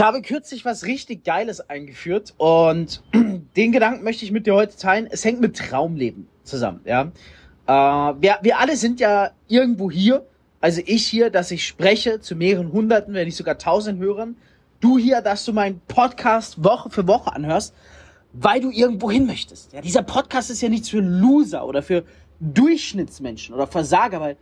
Ich habe kürzlich was richtig Geiles eingeführt und den Gedanken möchte ich mit dir heute teilen. Es hängt mit Traumleben zusammen, ja. Äh, wir, wir alle sind ja irgendwo hier, also ich hier, dass ich spreche zu mehreren Hunderten, wenn nicht sogar tausend Hörern. Du hier, dass du meinen Podcast Woche für Woche anhörst, weil du irgendwo hin möchtest. Ja, dieser Podcast ist ja nichts für Loser oder für Durchschnittsmenschen oder Versager, weil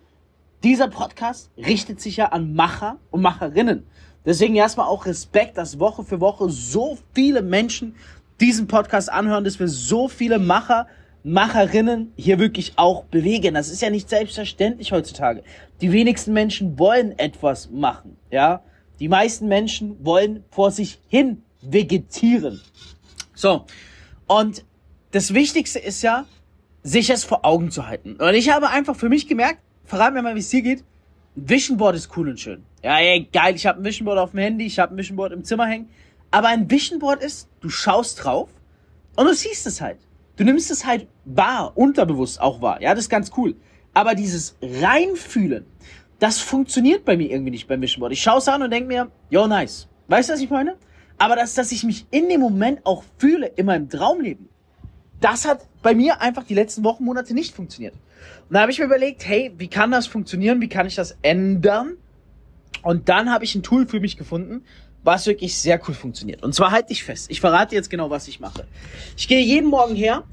dieser Podcast richtet sich ja an Macher und Macherinnen. Deswegen erstmal auch Respekt, dass Woche für Woche so viele Menschen diesen Podcast anhören, dass wir so viele Macher, Macherinnen hier wirklich auch bewegen. Das ist ja nicht selbstverständlich heutzutage. Die wenigsten Menschen wollen etwas machen, ja. Die meisten Menschen wollen vor sich hin vegetieren. So. Und das Wichtigste ist ja, sich es vor Augen zu halten. Und ich habe einfach für mich gemerkt, verrat mir mal, wie es dir geht. Vision Board ist cool und schön. Ja, ey, geil, ich habe ein Vision Board auf dem Handy, ich habe ein Vision Board im Zimmer hängen. Aber ein Vision Board ist, du schaust drauf und du siehst es halt. Du nimmst es halt wahr, unterbewusst auch wahr. Ja, das ist ganz cool. Aber dieses Reinfühlen, das funktioniert bei mir irgendwie nicht beim Vision Board. Ich schaue es an und denke mir, yo, nice. Weißt du, was ich meine? Aber das, dass ich mich in dem Moment auch fühle, in meinem Traumleben, das hat bei mir einfach die letzten Wochen, Monate nicht funktioniert. Und da habe ich mir überlegt, hey, wie kann das funktionieren? Wie kann ich das ändern? Und dann habe ich ein Tool für mich gefunden, was wirklich sehr cool funktioniert. Und zwar halte ich fest. Ich verrate jetzt genau, was ich mache. Ich gehe jeden Morgen her,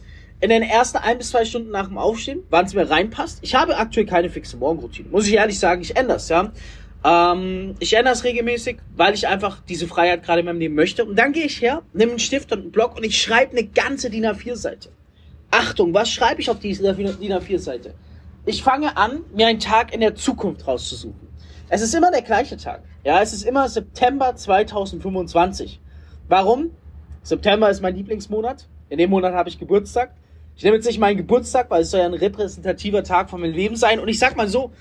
in den ersten ein bis zwei Stunden nach dem Aufstehen, wann es mir reinpasst. Ich habe aktuell keine fixe Morgenroutine. Muss ich ehrlich sagen, ich ändere es, ja. Ähm, ich ändere es regelmäßig, weil ich einfach diese Freiheit gerade in meinem Leben möchte. Und dann gehe ich her, nehme einen Stift und einen Block und ich schreibe eine ganze DIN A4-Seite. Achtung, was schreibe ich auf dieser DIN A4-Seite? Ich fange an, mir einen Tag in der Zukunft rauszusuchen. Es ist immer der gleiche Tag. Ja, es ist immer September 2025. Warum? September ist mein Lieblingsmonat. In dem Monat habe ich Geburtstag. Ich nehme jetzt nicht meinen Geburtstag, weil es soll ja ein repräsentativer Tag von meinem Leben sein. Und ich sag mal so,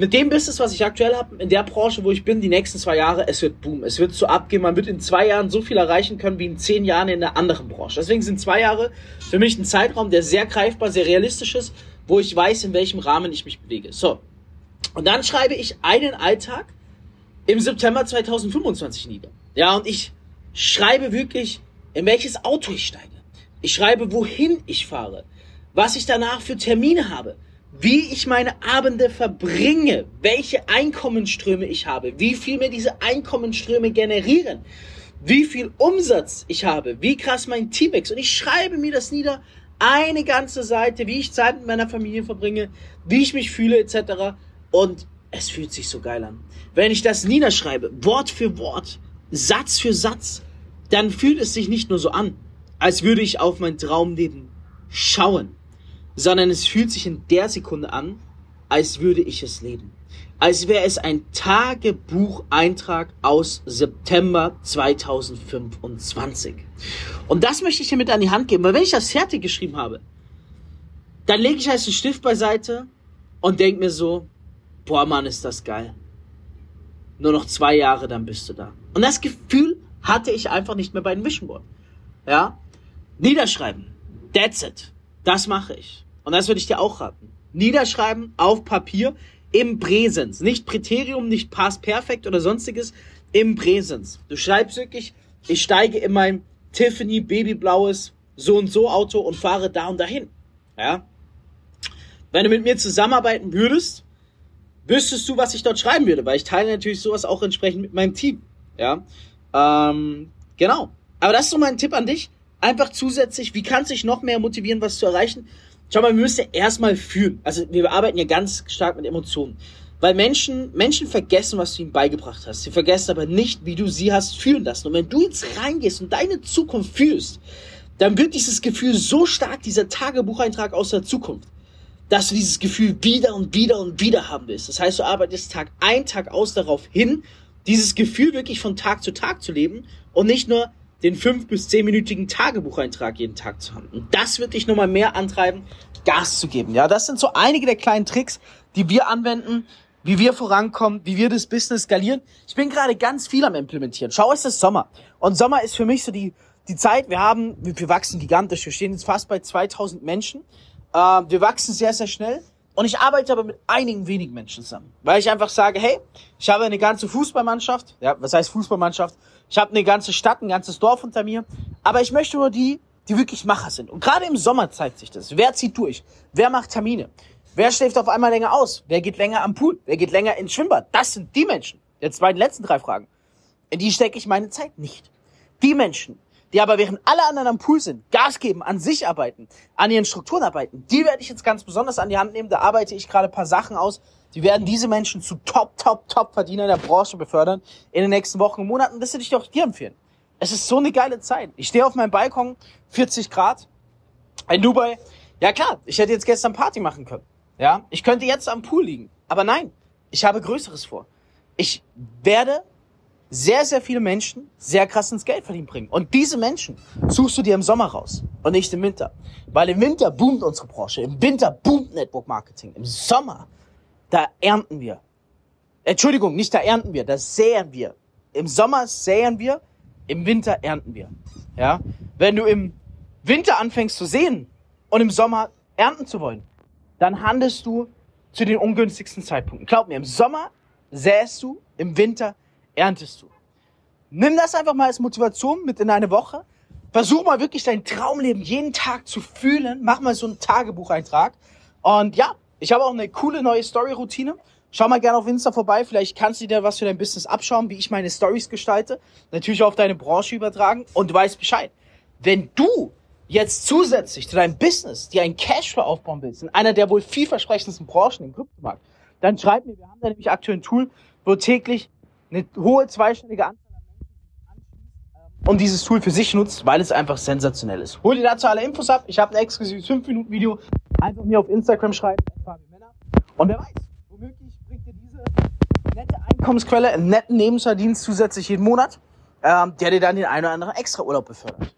mit dem Business, was ich aktuell habe, in der Branche, wo ich bin, die nächsten zwei Jahre, es wird boom. Es wird so abgehen. Man wird in zwei Jahren so viel erreichen können wie in zehn Jahren in einer anderen Branche. Deswegen sind zwei Jahre für mich ein Zeitraum, der sehr greifbar, sehr realistisch ist, wo ich weiß, in welchem Rahmen ich mich bewege. So. Und dann schreibe ich einen Alltag im September 2025 nieder. Ja, und ich schreibe wirklich, in welches Auto ich steige. Ich schreibe, wohin ich fahre, was ich danach für Termine habe, wie ich meine Abende verbringe, welche Einkommensströme ich habe, wie viel mir diese Einkommensströme generieren, wie viel Umsatz ich habe, wie krass mein Team ist. Und ich schreibe mir das nieder, eine ganze Seite, wie ich Zeit mit meiner Familie verbringe, wie ich mich fühle, etc. Und es fühlt sich so geil an. Wenn ich das niederschreibe, Wort für Wort, Satz für Satz, dann fühlt es sich nicht nur so an, als würde ich auf mein Traumleben schauen sondern es fühlt sich in der Sekunde an, als würde ich es leben. Als wäre es ein Tagebucheintrag aus September 2025. Und das möchte ich dir mit an die Hand geben, weil wenn ich das fertig geschrieben habe, dann lege ich als einen Stift beiseite und denke mir so, boah Mann, ist das geil. Nur noch zwei Jahre, dann bist du da. Und das Gefühl hatte ich einfach nicht mehr bei den Vision Board. Ja? Niederschreiben. That's it. Das mache ich. Und das würde ich dir auch raten. Niederschreiben auf Papier im Präsens. Nicht Präterium, nicht Past Perfekt oder sonstiges. Im Präsens. Du schreibst wirklich, ich steige in mein Tiffany babyblaues so und so Auto und fahre da und dahin. Ja? Wenn du mit mir zusammenarbeiten würdest, wüsstest du, was ich dort schreiben würde, weil ich teile natürlich sowas auch entsprechend mit meinem Team. Ja? Ähm, genau. Aber das ist so mein Tipp an dich einfach zusätzlich, wie kannst du dich noch mehr motivieren, was zu erreichen? Schau mal, wir müssen erstmal fühlen. Also wir arbeiten ja ganz stark mit Emotionen. Weil Menschen, Menschen vergessen, was du ihnen beigebracht hast. Sie vergessen aber nicht, wie du sie hast fühlen lassen. Und wenn du jetzt reingehst und deine Zukunft fühlst, dann wird dieses Gefühl so stark, dieser Tagebucheintrag aus der Zukunft, dass du dieses Gefühl wieder und wieder und wieder haben willst. Das heißt, du arbeitest Tag ein, Tag aus darauf hin, dieses Gefühl wirklich von Tag zu Tag zu leben und nicht nur den fünf bis zehnminütigen Tagebucheintrag jeden Tag zu haben. Und das wird dich nochmal mehr antreiben, Gas zu geben. Ja, das sind so einige der kleinen Tricks, die wir anwenden, wie wir vorankommen, wie wir das Business skalieren. Ich bin gerade ganz viel am implementieren. Schau, es ist Sommer. Und Sommer ist für mich so die, die Zeit, wir haben, wir wachsen gigantisch. Wir stehen jetzt fast bei 2000 Menschen. Äh, wir wachsen sehr, sehr schnell. Und ich arbeite aber mit einigen wenigen Menschen zusammen, weil ich einfach sage, hey, ich habe eine ganze Fußballmannschaft, ja, was heißt Fußballmannschaft? Ich habe eine ganze Stadt, ein ganzes Dorf unter mir, aber ich möchte nur die, die wirklich Macher sind. Und gerade im Sommer zeigt sich das. Wer zieht durch? Wer macht Termine? Wer schläft auf einmal länger aus? Wer geht länger am Pool? Wer geht länger ins Schwimmbad? Das sind die Menschen. Jetzt bei den letzten drei Fragen. In die stecke ich meine Zeit nicht. Die Menschen, die aber während alle anderen am Pool sind, Gas geben, an sich arbeiten, an ihren Strukturen arbeiten, die werde ich jetzt ganz besonders an die Hand nehmen. Da arbeite ich gerade ein paar Sachen aus. Die werden diese Menschen zu Top, Top, Top Verdienern der Branche befördern in den nächsten Wochen und Monaten. Das würde ich doch dir empfehlen. Es ist so eine geile Zeit. Ich stehe auf meinem Balkon, 40 Grad, in Dubai. Ja klar, ich hätte jetzt gestern Party machen können. Ja, ich könnte jetzt am Pool liegen. Aber nein, ich habe Größeres vor. Ich werde sehr, sehr viele Menschen sehr krass ins Geld verdienen bringen. Und diese Menschen suchst du dir im Sommer raus und nicht im Winter. Weil im Winter boomt unsere Branche, im Winter boomt Network Marketing. Im Sommer, da ernten wir. Entschuldigung, nicht da ernten wir, da säen wir. Im Sommer säen wir, im Winter ernten wir. Ja? Wenn du im Winter anfängst zu sehen und im Sommer ernten zu wollen, dann handelst du zu den ungünstigsten Zeitpunkten. Glaub mir, im Sommer säst du, im Winter erntest du. Nimm das einfach mal als Motivation mit in eine Woche. Versuch mal wirklich dein Traumleben jeden Tag zu fühlen. Mach mal so einen Tagebucheintrag. Und ja, ich habe auch eine coole neue Story-Routine. Schau mal gerne auf Insta vorbei. Vielleicht kannst du dir was für dein Business abschauen, wie ich meine Stories gestalte. Natürlich auf deine Branche übertragen. Und du weißt Bescheid. Wenn du jetzt zusätzlich zu deinem Business dir ein Cashflow aufbauen willst, in einer der wohl vielversprechendsten Branchen im Kryptomarkt, dann schreib mir. Wir haben da nämlich aktuell ein Tool, wo täglich eine hohe zweistellige Anzahl an Menschen anschließt und dieses Tool für sich nutzt, weil es einfach sensationell ist. Hol dir dazu alle Infos ab. Ich habe ein exklusives 5-Minuten-Video. Einfach mir auf Instagram schreiben. Und wer weiß, womöglich bringt dir diese nette Einkommensquelle einen netten Nebenverdienst zusätzlich jeden Monat, ähm, der dir dann den einen oder anderen extra Urlaub befördert.